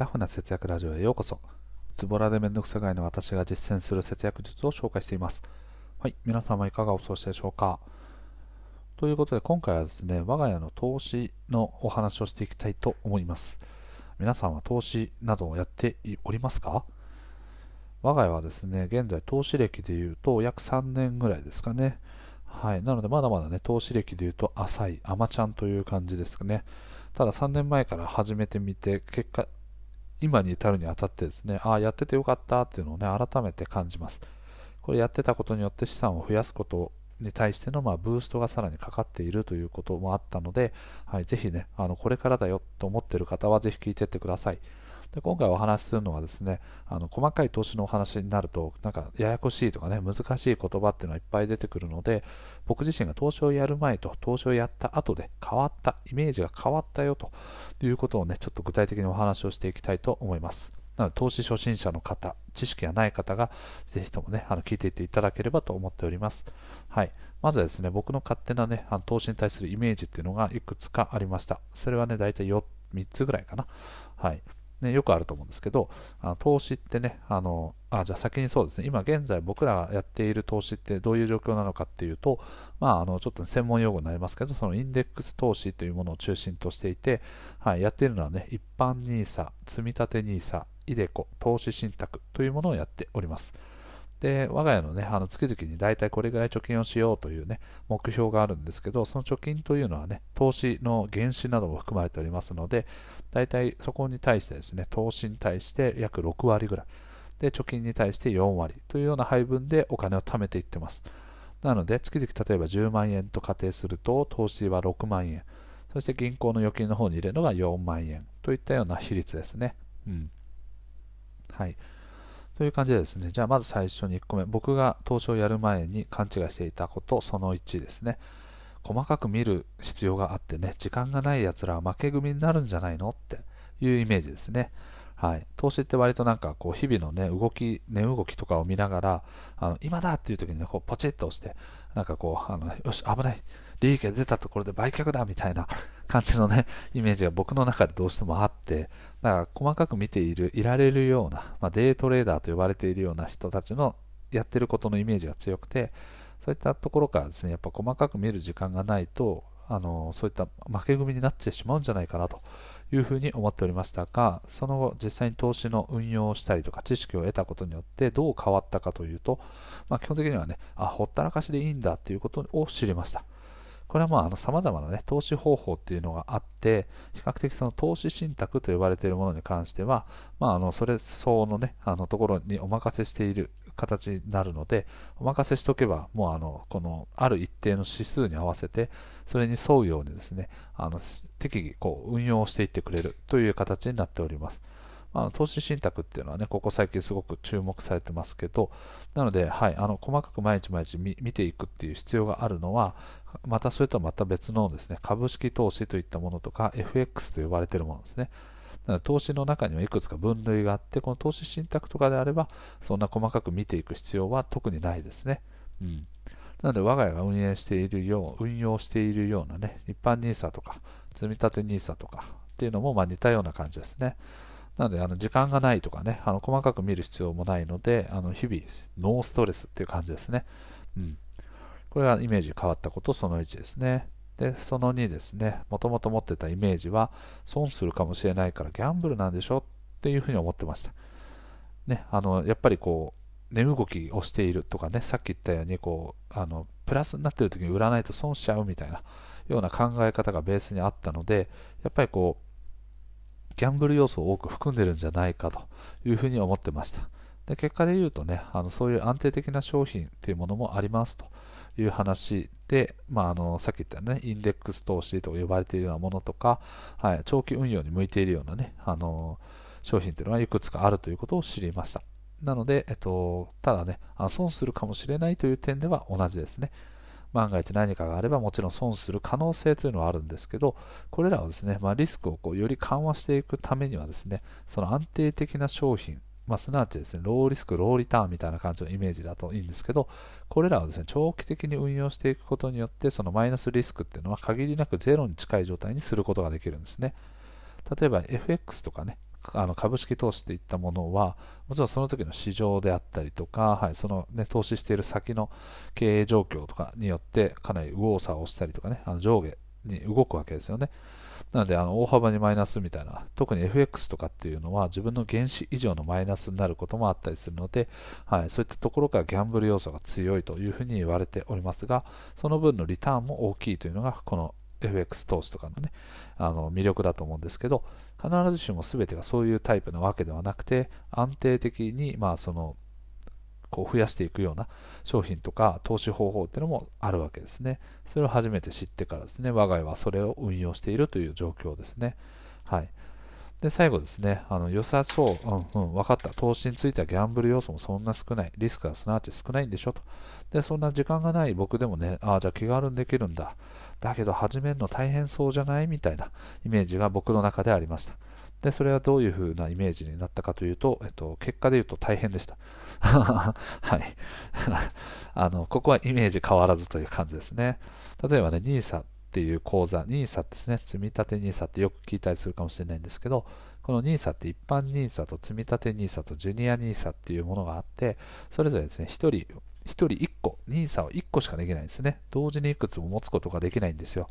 ラフな節約ラジオへようこそ。ズボラでめんどくさがいの私が実践する節約術を紹介しています。はい、皆様いかがお過ごしでしょうかということで今回はですね、我が家の投資のお話をしていきたいと思います。皆さんは投資などをやっておりますか？我が家はですね、現在投資歴でいうと約3年ぐらいですかね。はい。なので、まだまだね、投資歴でいうと浅い、アマちゃんという感じですかね。ただ3年前から始めてみて、結果、今に至るにあたってですね、ああ、やっててよかったっていうのをね、改めて感じます。これやってたことによって資産を増やすことに対しての、まあ、ブーストがさらにかかっているということもあったので、はい、ぜひね、あのこれからだよと思ってる方はぜひ聞いてってください。で今回お話しするのはですねあの細かい投資のお話になるとなんかややこしいとかね難しい言葉っていうのはいっぱい出てくるので僕自身が投資をやる前と投資をやった後で変わったイメージが変わったよということをねちょっと具体的にお話をしていきたいと思います。なので投資初心者の方知識がない方がぜひともねあの聞いていっていただければと思っております。はい。まずはですね僕の勝手なねあの投資に対するイメージっていうのがいくつかありました。それはね大体 4, 3つぐらいかな。はい。ね、よくあると思うんですけど、あ投資ってね、あの、あ、じゃあ先にそうですね、今現在僕らがやっている投資ってどういう状況なのかっていうと、まあ、あの、ちょっと専門用語になりますけど、そのインデックス投資というものを中心としていて、はい、やっているのはね、一般 NISA、積立 NISA、イデコ、投資信託というものをやっております。で、我が家のね、あの月々に大体これぐらい貯金をしようというね、目標があるんですけど、その貯金というのはね、投資の原資なども含まれておりますので、大体そこに対してですね、投資に対して約6割ぐらい、で、貯金に対して4割というような配分でお金を貯めていってます。なので、月々例えば10万円と仮定すると、投資は6万円、そして銀行の預金の方に入れるのが4万円といったような比率ですね。うん。はい。という感じでですね、じゃあまず最初に1個目、僕が投資をやる前に勘違いしていたこと、その1ですね。細かく見る必要があってね、時間がない奴らは負け組になるんじゃないのっていうイメージですね。はい、投資って割となんかこう日々のね動き値動きとかを見ながらあの今だっていう時にねこうポチッと押してなんかこうあのよし危ない利益が出たところで売却だみたいな感じのね イメージが僕の中でどうしてもあってだから細かく見ているいられるような、まあ、デイトレーダーと呼ばれているような人たちのやってることのイメージが強くてそういったところからですねやっぱ細かく見る時間がないとあのそういった負け組になってしまうんじゃないかなというふうに思っておりましたが、その後実際に投資の運用をしたりとか知識を得たことによってどう変わったかというと、まあ、基本的にはね、あ、ほったらかしでいいんだということを知りました。これはまあ、あの、様々なね、投資方法っていうのがあって、比較的その投資信託と呼ばれているものに関しては、まあ、あの、それ相応のね、あの、ところにお任せしている形になるので、お任せしておけば、もうあの、この、ある一定の指数に合わせて、それに沿うようにですね、あの、適宜、こう、運用していってくれるという形になっております。あ投資信託っていうのはね、ここ最近すごく注目されてますけど、なので、はい、あの細かく毎日毎日見ていくっていう必要があるのは、またそれとはまた別のですね、株式投資といったものとか、FX と呼ばれているものですね。投資の中にはいくつか分類があって、この投資信託とかであれば、そんな細かく見ていく必要は特にないですね。うん。なので、我が家が運営しているよう、運用しているようなね、一般 NISA とか、積立 NISA とかっていうのもまあ似たような感じですね。なので、あの時間がないとかね、あの細かく見る必要もないので、あの日々、ノーストレスっていう感じですね。うん。これがイメージ変わったことその1ですね。で、その2ですね、もともと持ってたイメージは、損するかもしれないからギャンブルなんでしょっていうふうに思ってました。ね、あの、やっぱりこう、値動きをしているとかね、さっき言ったように、こう、あの、プラスになっている時に売らないと損しちゃうみたいなような考え方がベースにあったので、やっぱりこう、ギャンブル要素を多く含んでるんじゃないかというふうに思ってました。で結果で言うとね、あのそういう安定的な商品というものもありますという話で、まあ、あのさっき言ったね、インデックス投資と呼ばれているようなものとか、はい、長期運用に向いているようなね、あの商品というのがいくつかあるということを知りました。なので、えっと、ただね、あ損するかもしれないという点では同じですね。万が一何かがあればもちろん損する可能性というのはあるんですけど、これらをですね、まあ、リスクをこうより緩和していくためにはですね、その安定的な商品、まあ、すなわちですね、ローリスク、ローリターンみたいな感じのイメージだといいんですけど、これらをですね、長期的に運用していくことによって、そのマイナスリスクっていうのは限りなくゼロに近い状態にすることができるんですね。例えば FX とかね、あの株式投資といったものは、もちろんその時の市場であったりとか、はい、その、ね、投資している先の経営状況とかによって、かなり右往左往したりとかね、あの上下に動くわけですよね。なので、あの大幅にマイナスみたいな、特に FX とかっていうのは自分の原資以上のマイナスになることもあったりするので、はい、そういったところからギャンブル要素が強いというふうに言われておりますが、その分のリターンも大きいというのが、この FX 投資とかのね、あの魅力だと思うんですけど、必ずしも全てがそういうタイプなわけではなくて、安定的に、まあ、そのこう増やしていくような商品とか投資方法っていうのもあるわけですね。それを初めて知ってからですね、我が家はそれを運用しているという状況ですね。はい。で、最後ですね、あの良さそう、うんうん、分かった。投資についてはギャンブル要素もそんな少ない。リスクがすなわち少ないんでしょと。で、そんな時間がない僕でもね、ああ、じゃあ気軽にできるんだ。だけど始めるの大変そうじゃないみたいなイメージが僕の中でありました。で、それはどういう風なイメージになったかというと、えっと、結果で言うと大変でした。はい。あの、ここはイメージ変わらずという感じですね。例えばね、NISA っていう口座、NISA ですね、積立 NISA ってよく聞いたりするかもしれないんですけど、この NISA って一般 NISA と積立 NISA とジュニア NISA っていうものがあって、それぞれですね、1人、1人1個、NISA を1個しかできないんですね。同時にいくつも持つことができないんですよ。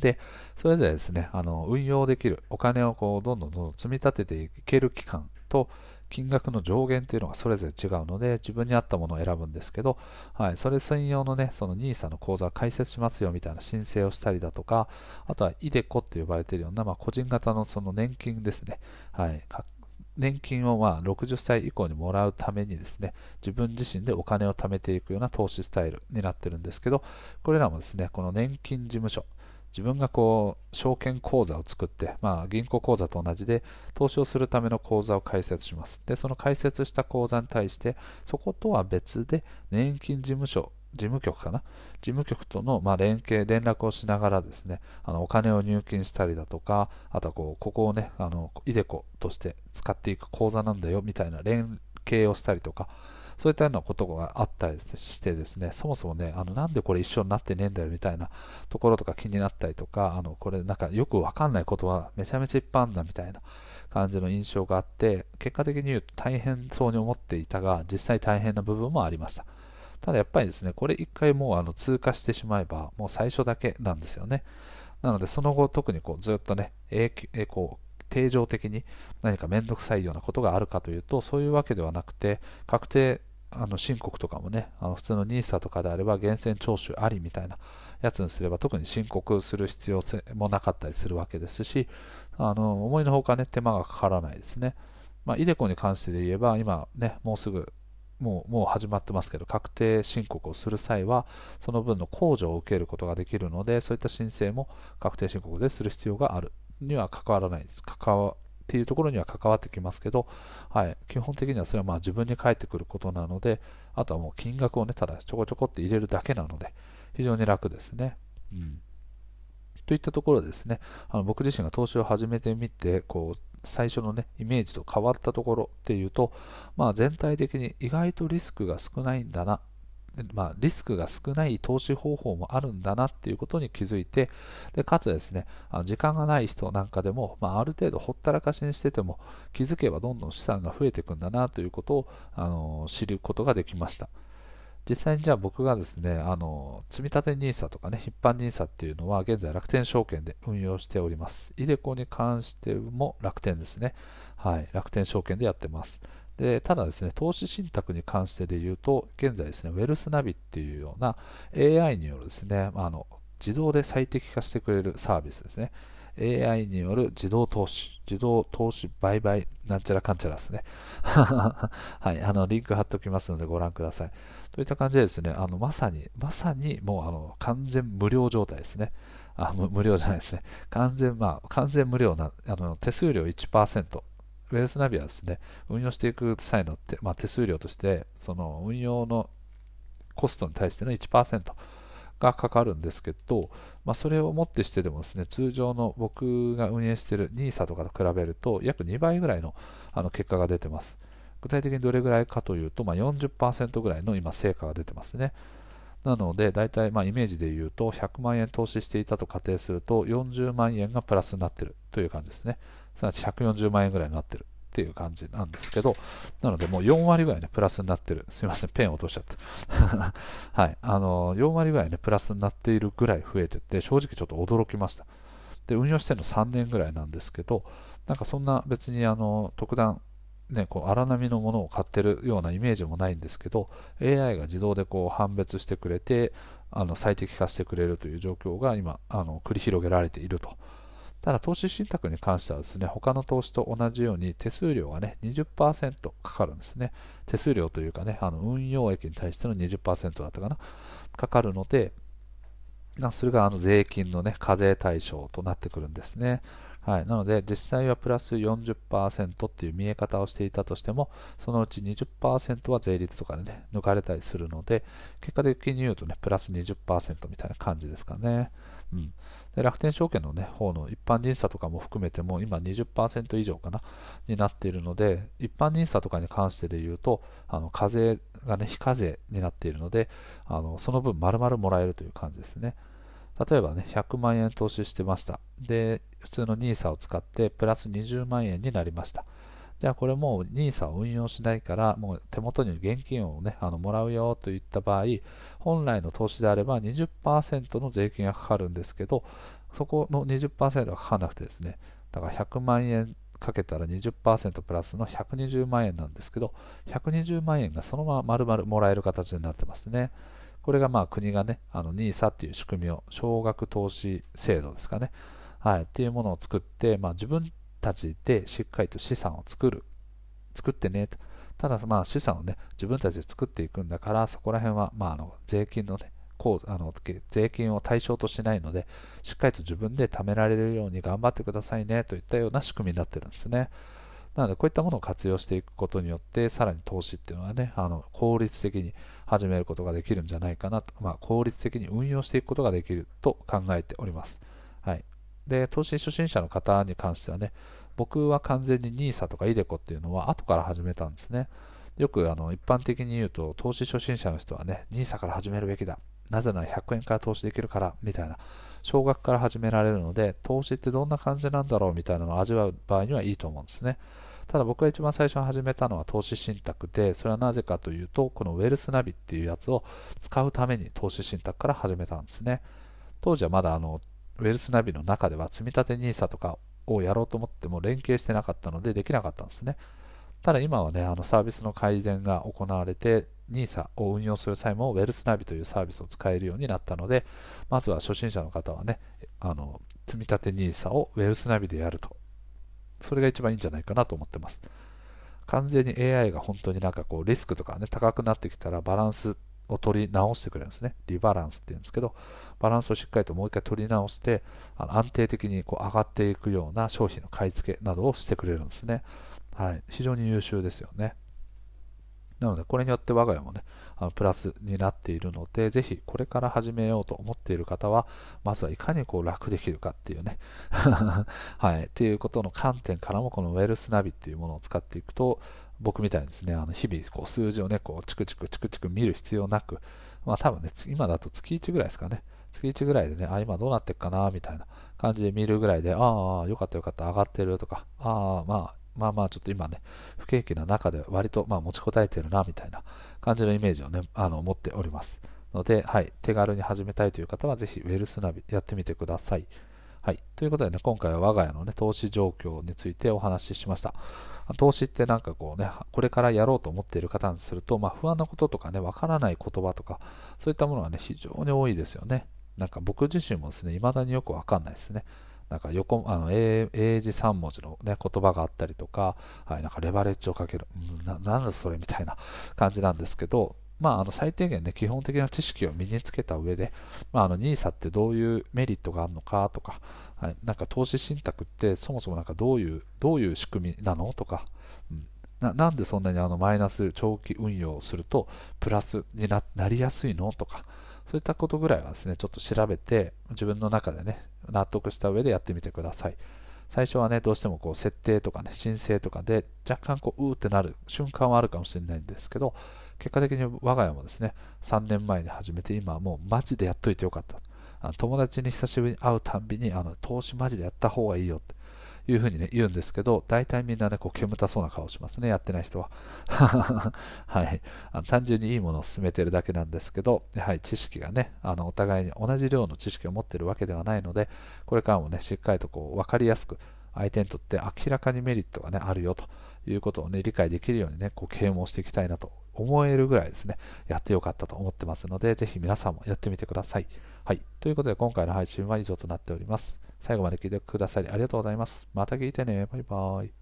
で、それぞれですね、あの運用できるお金をこうどんどんどんどん積み立てていける期間と、金額の上限というのがそれぞれ違うので、自分に合ったものを選ぶんですけど、はい、それ専用のね、その NISA の口座を開設しますよみたいな申請をしたりだとか、あとは iDeCo って呼ばれているような、まあ、個人型のその年金ですね、はい、年金をまあ60歳以降にもらうためにですね、自分自身でお金を貯めていくような投資スタイルになってるんですけど、これらもですね、この年金事務所、自分がこう証券口座を作って、まあ、銀行口座と同じで投資をするための口座を開設します。でその開設した口座に対してそことは別で年金事務所事務局かな？事務局との、まあ、連携、連絡をしながらですね、あのお金を入金したりだとか、あとはこうここをね、あのイデコとして使っていく口座なんだよみたいな連携をしたりとか、そういったようなことがあったりしてですね、そもそもね、あのなんでこれ一緒になってねえんだよみたいなところとか気になったりとか、あのこれなんかよくわかんないことはめちゃめちゃいっぱいあんだみたいな感じの印象があって、結果的に言うと大変そうに思っていたが、実際大変な部分もありました。ただやっぱりですね、これ一回もうあの通過してしまえば、もう最初だけなんですよね。なので、その後、特にこうずっとね、えー、こう定常的に何かめんどくさいようなことがあるかというと、そういうわけではなくて、確定あの申告とかもね、あの普通の NISA とかであれば源泉徴収ありみたいなやつにすれば特に申告する必要性もなかったりするわけですし、あの思いのほかね、手間がかからないですね。まあ、イデコに関してで言えば、今ね、もうすぐ、もうもう始まってますけど、確定申告をする際は、その分の控除を受けることができるので、そういった申請も確定申告でする必要があるには関わらないです。関わっていうところには関わってきますけど、はい、基本的にはそれはまあ自分に返ってくることなので、あとはもう金額をね、ただちょこちょこって入れるだけなので、非常に楽ですね。うん。といったところですね、あの僕自身が投資を始めてみて、こう最初のね、イメージと変わったところっていうと、まあ、全体的に意外とリスクが少ないんだなまあ、リスクが少ない投資方法もあるんだなっていうことに気づいて、でかつですね、あ時間がない人なんかでも、まあ、ある程度ほったらかしにしてても、気づけばどんどん資産が増えていくんだなということを、あの知ることができました。実際にじゃあ僕がですね、あの積立 NISA とかね、一般 NISA っていうのは現在楽天証券で運用しております。イデコに関しても楽天ですね。はい、楽天証券でやってます。でただですね、投資信託に関してで言うと、現在ですね、ウェルスナビっていうような AI によるですね、あの自動で最適化してくれるサービスですね。AI による自動投資、自動投資売買なんちゃらかんちゃらですね。はい、あの、リンク貼っておきますのでご覧ください。といった感じでですね、あの、まさに、まさにもう、あの、完全無料状態ですね。あ、無料じゃないですね。完全、まあ、完全無料な、あの、手数料1%、ウェルスナビはですね、運用していく際の手,、まあ、手数料として、その運用のコストに対しての1%がかかるんですけど、まあ、それをもってしてでもですね、通常の僕が運営している NISA とかと比べると、約2倍ぐらいのあの結果が出てます。具体的にどれぐらいかというと、まあ、40%ぐらいの今、成果が出てますね。なので、大体まあイメージで言うと、100万円投資していたと仮定すると、40万円がプラスになっているという感じですね。すなわち140万円ぐらいになってるっていう感じなんですけど、なのでもう4割ぐらいね、プラスになってる。すいません、ペン落としちゃった。はい、あの4割ぐらいね、プラスになっているぐらい増えてて、正直ちょっと驚きました。で、運用してるの3年ぐらいなんですけど、なんかそんな別にあの特段ね、こう荒波のものを買ってるようなイメージもないんですけど AI が自動でこう判別してくれてあの最適化してくれるという状況が今あの繰り広げられているとただ投資信託に関してはですね他の投資と同じように手数料がね20%かかるんですね。手数料というかねあの運用益に対しての20%だったかなかかるのでそれがあの税金のね課税対象となってくるんですね。はい、なので、実際はプラス40%っていう見え方をしていたとしても、そのうち20%は税率とかでね、抜かれたりするので、結果的に言うとね、プラス20%みたいな感じですかね。うん、で楽天証券の、ね、方の一般 NISA とかも含めても今20%以上かなになっているので一般 NISA とかに関してで言うとあの課税が、ね、非課税になっているのであのその分丸々もらえるという感じですね。例えばね、100万円投資してました。で、普通の NISA を使ってプラス20万円になりました。じゃあこれもう NISA を運用しないから、もう手元に現金をね、あのもらうよといった場合、本来の投資であれば20%の税金がかかるんですけど、そこの20%がかからなくてですね、だから100万円かけたら20%プラスの120万円なんですけど、120万円がそのまま丸々もらえる形になってますね。これがまあ国がね、あの NISA っていう仕組みを、少額投資制度ですかね、はい、っていうものを作って、まあ、自分たちでしっかりと資産を作る、作ってねと。ただ、まあ、資産をね、自分たちで作っていくんだから、そこら辺は、まあ、あの税金のね、こうあの税金を対象としないので、しっかりと自分で貯められるように頑張ってくださいねといったような仕組みになってるんですね。なので、こういったものを活用していくことによって、さらに投資っていうのはね、あの効率的に始めることができるんじゃないかなと、まあ、効率的に運用していくことができると考えております。はい。で、投資初心者の方に関してはね、僕は完全に NISA とか iDeCo っていうのは後から始めたんですね。よくあの一般的に言うと、投資初心者の人はね、NISA から始めるべきだ。なぜなら100円から投資できるから、みたいな、少額から始められるので、投資ってどんな感じなんだろうみたいなのを味わう場合にはいいと思うんですね。ただ僕が一番最初に始めたのは投資信託で、それはなぜかというと、このウェルスナビっていうやつを使うために投資信託から始めたんですね。当時はまだあのウェルスナビの中では積立 NISA とかをやろうと思っても連携してなかったのでできなかったんですね。ただ今はね、あのサービスの改善が行われて、NISA を運用する際も Wealth ナビというサービスを使えるようになったので、まずは初心者の方はね、あの積み立て NISA を Wealth ナビでやると。それが一番いいんじゃないかなと思ってます。完全に AI が本当になんかこうリスクとかね、高くなってきたらバランスを取り直してくれるんですね。リバランスっていうんですけど、バランスをしっかりともう一回取り直して、あの安定的にこう上がっていくような商品の買い付けなどをしてくれるんですね。はい。非常に優秀ですよね。なので、これによって我が家もね、あのプラスになっているので、ぜひこれから始めようと思っている方は、まずはいかにこう楽できるかっていうね、はい、っていうことの観点からも、このウェルスナビっていうものを使っていくと、僕みたいにですね、あの日々こう数字をね、こうチクチクチクチク見る必要なく、まあ多分ね、今だと月1ぐらいですかね。月1ぐらいでね、あ、今どうなってっかな、みたいな感じで見るぐらいで、ああ、よかったよかった、上がってるとか、ああ、まあ、まあまあちょっと今ね、不景気な中で割とまあ持ちこたえてるな、みたいな感じのイメージをね、あの持っております。ので、はい、手軽に始めたいという方は、ぜひウェルスナビやってみてください。はい。ということでね、今回は我が家のね、投資状況についてお話ししました。投資ってなんかこうね、これからやろうと思っている方にすると、まあ不安なこととかね、わからない言葉とか、そういったものがね、非常に多いですよね。なんか僕自身もですね、未だによくわかんないですね。なんか横、あの、英字3文字のね、言葉があったりとか、はい、なんかレバレッジをかける、うん、ななんだそれみたいな感じなんですけど、まあ、あの最低限ね、基本的な知識を身につけた上で、まあ、あの NISA ってどういうメリットがあるのかとか、はい、なんか投資信託ってそもそもなんかどういう、どういう仕組みなの？とか、うん。な、なんでそんなにあのマイナス長期運用をするとプラスになりやすいの？とか、そういったことぐらいはですね、ちょっと調べて、自分の中でね、納得した上でやってみてください。最初はね、どうしてもこう設定とかね、申請とかで若干こう、うーってなる瞬間はあるかもしれないんですけど、結果的に我が家もですね、3年前に始めて、今はもうマジでやっといてよかった。あの友達に久しぶりに会うたんびに、あの投資マジでやった方がいいよっていうふうにね、言うんですけど、大体みんなね、こう、煙たそうな顔しますね、やってない人は。はい。あの単純にいいものを進めてるだけなんですけど、やはり知識がね、あの、お互いに同じ量の知識を持ってるわけではないので、これからもね、しっかりとこう、わかりやすく、相手にとって明らかにメリットがね、あるよということをね、理解できるようにね、こう、啓蒙していきたいなと思えるぐらいですね、やってよかったと思ってますので、ぜひ皆さんもやってみてください。はい。ということで、今回の配信は以上となっております。最後まで聞いてくださりありがとうございます。また聞いてね。バイバーイ。